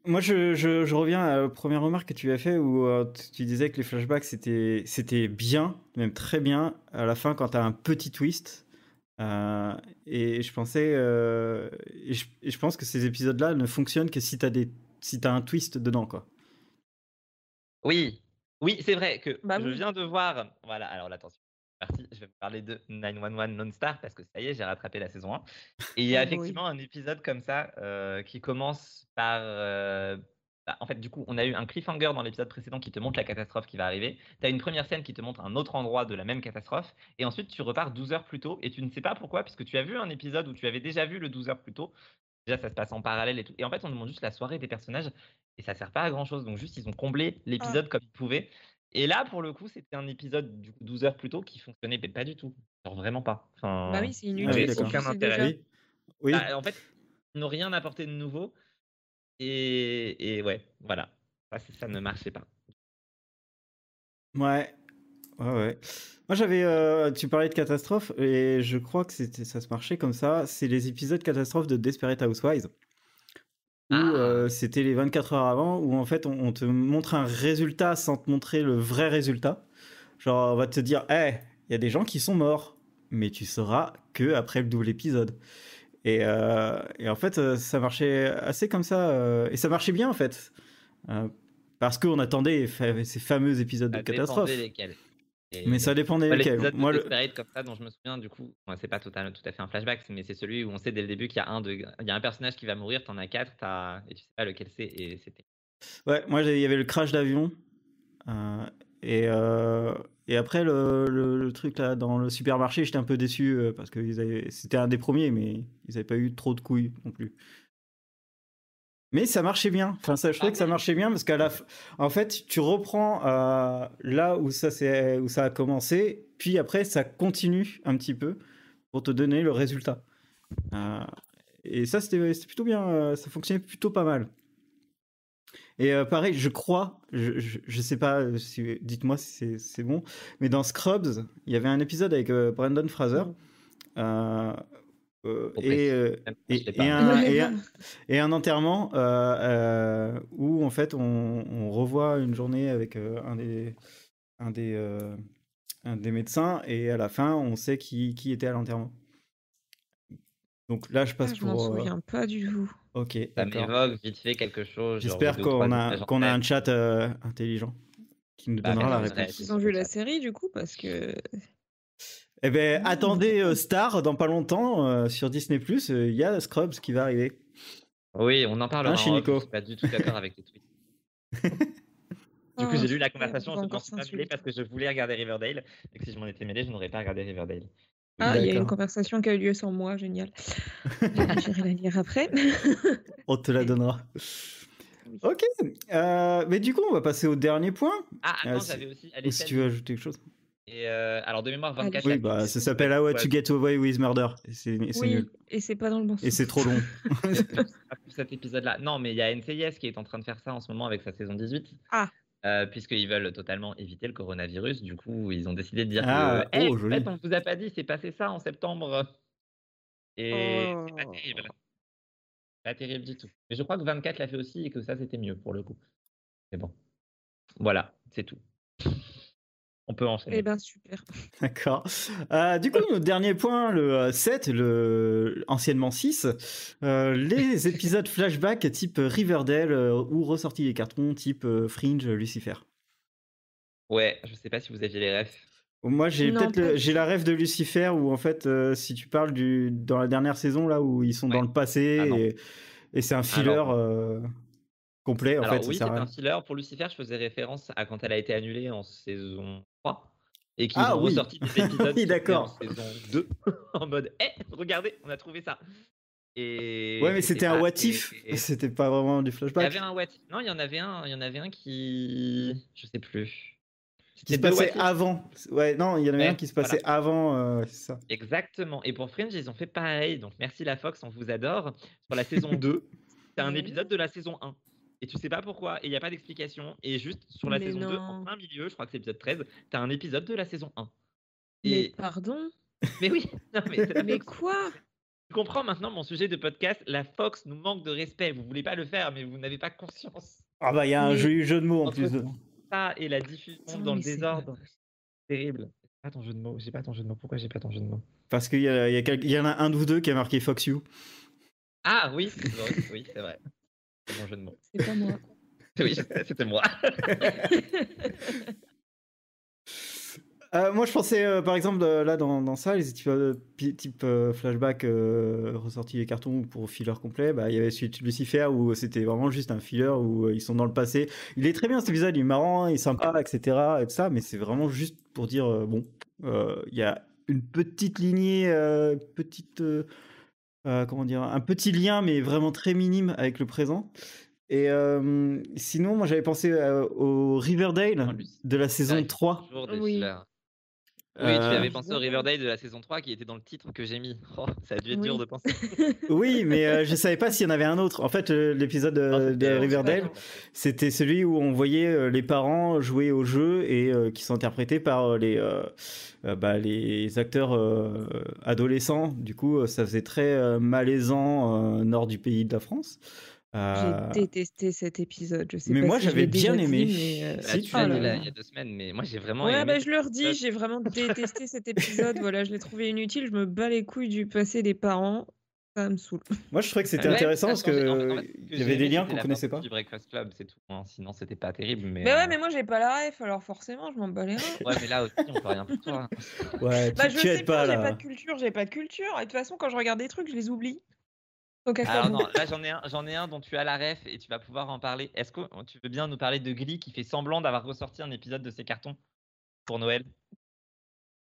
moi, je, je, reviens à la première remarque que tu as fait où euh, tu disais que les flashbacks c'était, bien, même très bien, à la fin quand tu as un petit twist. Euh, et je pensais, et, je, pense que ces épisodes-là ne fonctionnent que si tu as, des, si as un twist dedans. Quoi. Oui, oui, c'est vrai que bah je viens de voir. Voilà, alors attention je vais vous parler de 911 Non-Star parce que ça y est, j'ai rattrapé la saison 1. Et il y a effectivement un épisode comme ça euh, qui commence par. Euh, bah, en fait, du coup, on a eu un cliffhanger dans l'épisode précédent qui te montre la catastrophe qui va arriver. Tu as une première scène qui te montre un autre endroit de la même catastrophe. Et ensuite, tu repars 12 heures plus tôt. Et tu ne sais pas pourquoi, puisque tu as vu un épisode où tu avais déjà vu le 12 heures plus tôt. Déjà, ça se passe en parallèle et tout. Et en fait, on demande juste la soirée des personnages. Et ça sert pas à grand chose. Donc, juste, ils ont comblé l'épisode ah. comme ils pouvaient. Et là, pour le coup, c'était un épisode du coup 12 heures plus tôt qui fonctionnait pas du tout. Genre vraiment pas. Enfin, bah oui, c'est inutile. aucun intérêt. Oui. Bah, en fait, ils n'ont rien apporté de nouveau. Et, et ouais, voilà. Ça, ça ne marchait pas. Ouais. Ouais, ouais. Moi, j'avais. Euh, tu parlais de catastrophe, et je crois que ça se marchait comme ça. C'est les épisodes catastrophes de Desperate Housewives. Ah. c'était les 24 heures avant, où en fait on, te montre un résultat sans te montrer le vrai résultat. Genre on va te dire, hé, il y a des gens qui sont morts, mais tu sauras que après le double épisode. Et, et en fait ça marchait assez comme ça, et ça marchait bien en fait. parce qu'on attendait ces fameux épisodes de catastrophe. Mais ça dépend des lesquels. Moi, le comme ça dont je me souviens, du coup, c'est pas tout à, tout à fait un flashback, mais c'est celui où on sait dès le début qu'il y a un de, il y a un personnage qui va mourir, t'en as quatre, as, et tu sais pas lequel c'est, et c'était. Ouais, moi il y avait le crash d'avion, euh, et euh, et après le, le, truc là dans le supermarché, j'étais un peu déçu euh, parce que c'était un des premiers, mais ils avaient pas eu trop de couilles non plus. Mais ça marchait bien. Enfin, ça, je trouvais que ça marchait bien parce qu'à la en fait, tu reprends euh, là où ça, où ça a commencé, puis après, ça continue un petit peu pour te donner le résultat. Euh, et ça, c'était plutôt bien. Euh, ça fonctionnait plutôt pas mal. Et pareil, je crois, je, je, sais pas, dites-moi si c'est bon, mais dans Scrubs, il y avait un épisode avec Brandon Fraser et, et, un, et, un, enterrement où en fait on, on, revoit une journée avec un des, un des, un des médecins et à la fin on sait qui, qui était à l'enterrement. Donc là je passe ah, pour. Je m'en souviens pas du tout. Ok. Ça m'évoque vite fait quelque chose. J'espère qu'on a, qu'on a un chat intelligent qui nous bah, donnera la réponse. Ils ont vu la série du coup parce que. Eh ben, mmh. attendez euh, Star dans pas longtemps euh, sur Disney Plus. Euh, il y a Scrubs qui va arriver. Oui, on en parle. Hein, je suis pas du tout d'accord avec les tweets. du coup, j'ai lu la conversation. Je m'en suis pas mêlé parce que je voulais regarder Riverdale et que si je m'en étais mêlé, je n'aurais pas regardé Riverdale. Ah, il y a une conversation qui a eu lieu sans moi, génial. J'irai la lire après. on te la donnera. Ok, mais du coup, on va passer au dernier point. Ah, attends, j'avais aussi. Ou si tu veux ajouter quelque chose. Et euh, alors de mémoire, 24. Oui, bah, ça s'appelle How to Get Away with Murder. C'est oui, nul. Et c'est pas dans le bon sens. Et c'est trop long. cet épisode-là. Non, mais il y a NCIS qui est en train de faire ça en ce moment avec sa saison 18. Ah. Euh, puisqu'ils veulent totalement éviter le coronavirus. Du coup, ils ont décidé de dire ah, que, oh, en fait, on vous a pas dit, c'est passé ça en septembre. Et c'est pas oh. terrible. Pas terrible du tout. Mais je crois que 24 l'a fait aussi et que ça, c'était mieux pour le coup. Mais bon. Voilà, c'est tout. On peut enchaîner. Eh ben super. D'accord. Euh, du coup, notre dernier point, le 7, euh, le anciennement 6, euh, les épisodes flashback type Riverdale ou ressortis des cartons type Fringe, Lucifer. Ouais, je sais pas si vous aviez les refs. Moi, j'ai peut-être j'ai la rêve de Lucifer où en fait, si tu parles du dans la dernière saison là où ils sont dans le passé ah et, et c'est un filler complet en fait. Oui, c'est un filler. Pour Lucifer, je faisais référence à quand elle a été annulée en saison et qui ah, ont ressorti des épisodes oui, d'accord. en saison 2 en mode Eh, regardez, on a trouvé ça. Et ouais, mais c'était un what if. C'était pas vraiment du flashback. Il y avait un what. Non, il y en avait un. Il y en avait un qui, je sais plus. Qui se passait avant. Ouais, non, il y en avait un qui se passait avant. Euh, ça. Exactement. Et pour Fringe, ils ont fait pareil. Donc merci la Fox, on vous adore. Sur la saison 2, c'est un épisode de la saison 1 et tu sais pas pourquoi, et il n'y a pas d'explication. Et juste sur la saison 2, en plein milieu, je crois que c'est l'épisode 13, tu as un épisode de la saison 1. Et... Mais pardon? Mais oui mais, quoi? Tu comprends maintenant mon sujet de podcast La Fox nous manque de respect. Vous voulez pas le faire, mais vous n'avez pas conscience. Ah bah il y a un jeu, jeu de mots en plus. Ça et la diffusion dans le désordre. Terrible. Pas ton jeu de mots. J'ai pas ton jeu de mots. Pourquoi j'ai pas ton jeu de mots? Parce qu'il y, y, y, en a un de vous deux qui a marqué Fox You. Ah oui, oui, c'est vrai. C'est mon jeu de mots. C'est pas moi. oui, c'était moi. Euh, moi, je pensais, euh, par exemple, là, dans, dans, ça, les épisodes type euh, flashback ressortis les cartons pour filler complet, bah, il y avait celui de Lucifer où c'était vraiment juste un filler où ils sont dans le passé. Il est très bien cet épisode, il est marrant, il est sympa, etc. Et ça, mais c'est vraiment juste pour dire, bon, il y a une petite lignée, petite euh, comment dire, un petit lien, mais vraiment très minime avec le présent. Et euh, sinon, moi j'avais pensé euh, au Riverdale de la saison 3. Oui. Oui, tu avais pensé au Riverdale de la saison 3 qui était dans le titre que j'ai mis. Oh, ça a dû être dur de penser. oui, mais je savais pas s'il y en avait un autre. En fait, l'épisode de, Riverdale, c'était celui où on voyait les parents jouer au jeu et qui sont interprétés par les, bah, les acteurs adolescents. Du coup, ça faisait très malaisant nord du pays de la France. J'ai euh, détesté cet épisode. Je sais mais moi, j'avais bien aimé. mais, euh, bah, tu oh il y a deux semaines, mais moi, j'ai vraiment. Ouais, aimé bah, je leur dis, j'ai vraiment détesté cet épisode. voilà, je l'ai trouvé inutile. Je me bats les couilles du passé des parents. Ça me saoule. Moi, je trouvais que c'était intéressant parce que il y avait des liens qu'on connaissait pas. Du Breakfast Club, c'est tout. Hein. Sinon, c'était pas terrible. Mais, mais ouais, euh mais moi, j'ai pas la ref, alors forcément, je m'en bats les reins. Ouais, mais là aussi, on peut rien pour toi. Ouais, bah, tu, je sais pas, j'ai pas de culture, j'ai pas de culture. Et de toute façon, quand je regarde des trucs, je les oublie. Alors non, là j'en ai un, j'en ai un dont tu as la ref et tu vas pouvoir en parler. Est-ce que tu veux bien nous parler de Glee qui fait semblant d'avoir ressorti un épisode de ses cartons pour Noël?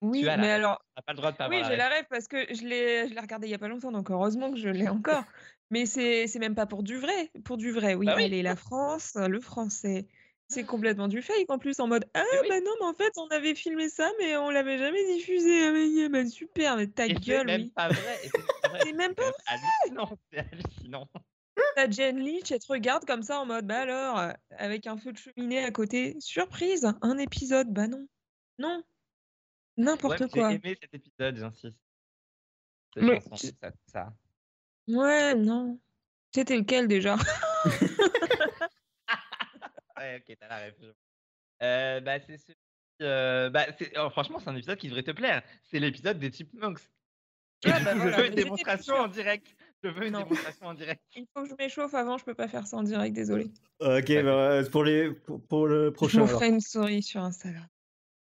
Oui, mais alors. pas le droit de pas Oui, j'ai la ref parce que je l'ai, je l'ai regardé il y a pas longtemps, donc heureusement que je l'ai encore. mais c'est, c'est même pas pour du vrai. Pour du vrai, oui. Bah oui. Elle est la France, le français. C'est complètement du fake en plus, en mode Ah bah non, mais en fait, on avait filmé ça, mais on l'avait jamais diffusé. Ah, mais, bah, super, mais ta gueule, c'est même Pas vrai. C'est même pas vrai. Hallucinant, c'est hallucinant. T'as Jen Leach, elle te regarde comme ça en mode Bah alors, euh, avec un feu de cheminée à côté. Surprise, un épisode. Bah non. Non. N'importe quoi. J'ai aimé cet épisode, j'insiste. ça, Ouais, non. C'était lequel déjà? Ouais, ok, t'as la réponse. Euh, bah, c'est ce... euh, bah, oh, franchement, c'est un épisode qui devrait te plaire. C'est l'épisode des Chipmunks. Ah, bah, je veux une démonstration en direct. Je veux une démonstration en direct. Il faut que je m'échauffe avant, je peux pas faire ça en direct, désolé. Ok, bah, pour, les, pour, le prochain. Je ferai une souris sur Instagram.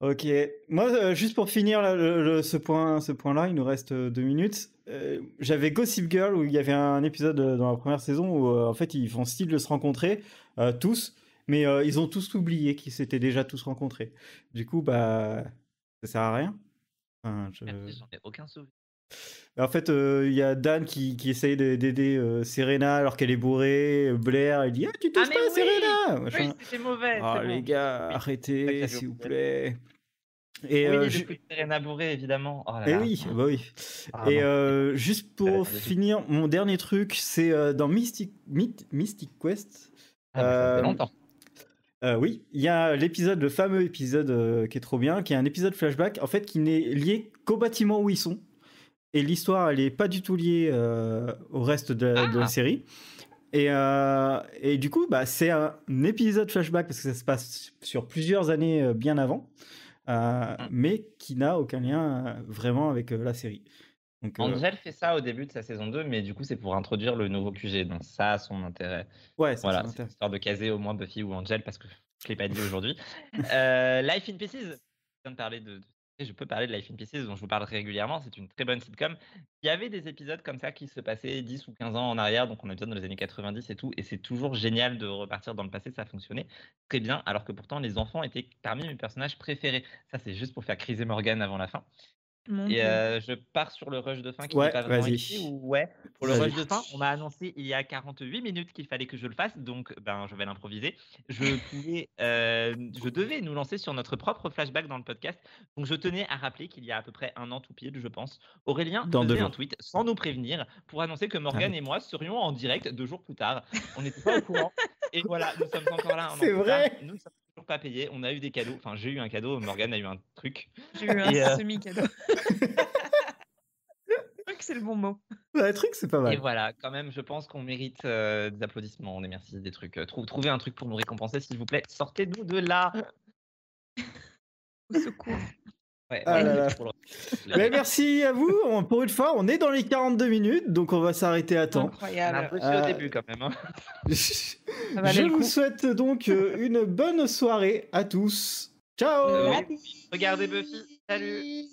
Ok, moi euh, juste pour finir là, ce point, ce point-là, il nous reste euh, deux minutes. Euh, j'avais Gossip Girl où il y avait un épisode dans la première saison où en fait ils font style de se rencontrer tous, mais ils ont tous oublié qu'ils s'étaient déjà tous rencontrés. Du coup, bah ça sert à rien. Enfin, je... J'en ai aucun souvenir. En fait, il y a Dan qui, qui essaye d'aider Serena alors qu'elle est bourrée. Blair, il dit Ah, tu touches ah, pas Serena Oui, c'était mauvais. Oh, les gars, arrêtez, s'il vous plaît. Et oui, euh, je... Serena bourrée, évidemment. Oh et oui, bah oui. Ah, et euh, juste pour finir, mon dernier truc, c'est euh, dans Mystic, Mystic Quest. Ah, ça fait longtemps. Oui, il y a l'épisode, le fameux épisode qui est trop bien, qui est un épisode flashback, en fait, qui n'est lié qu'au bâtiment où ils sont. Et l'histoire, elle est pas du tout liée euh, au reste de la, ah. série. Et, euh, et, du coup, bah, c'est un épisode flashback parce que ça se passe sur plusieurs années euh, bien avant, mm. mais qui n'a aucun lien vraiment avec la série. Donc, Angel fait ça au début de sa saison 2, mais du coup, c'est pour introduire le nouveau QG. Donc, ça a son intérêt. Ouais, voilà, c'est histoire de caser au moins Buffy ou Angel parce que je ne l'ai pas dit aujourd'hui. Life in Pieces, je viens de parler de, je peux parler de Life in Pieces dont je vous parle régulièrement, c'est une très bonne sitcom. Il y avait des épisodes comme ça qui se passaient 10 ou 15 ans en arrière, donc on a besoin dans les années 90 et tout, et c'est toujours génial de repartir dans le passé, ça fonctionnait très bien, alors que pourtant les enfants étaient parmi mes personnages préférés. Ça c'est juste pour faire criser Morgan avant la fin et euh, je pars sur le rush de fin qui ouais, n'est pas vraiment ici. ouais, pour le rush de fin, on m'a annoncé il y a 48 minutes qu'il fallait que je le fasse, donc ben, je vais l'improviser. Je, pouvais, euh, je devais nous lancer sur notre propre flashback dans le podcast, donc je tenais à rappeler qu'il y a à peu près un an tout pile, je pense, Aurélien dans faisait un tweet sans nous prévenir pour annoncer que ah Morgan et moi serions en direct deux jours plus tard. On n'était pas au courant. Et voilà, nous sommes encore là. C'est vrai. Nous sommes pas payé. On a eu des cadeaux. Enfin, j'ai eu un cadeau. Morgan a eu un truc. J'ai eu un euh, semi-cadeau. truc, c'est le bon mot. Un truc, c'est pas mal. Et voilà, quand même, je pense qu'on mérite euh, des applaudissements, des merci, des trucs. Euh, trouvez un truc pour nous récompenser, s'il vous plaît. Sortez-nous de là. Au secours. Ah Mais merci à vous. Pour une fois, on est dans les 42 minutes, donc on va s'arrêter à temps. Incroyable. On a au début quand même. Hein. Je vous souhaite donc euh, une bonne soirée à tous. Ciao. Regardez Buffy. Salut.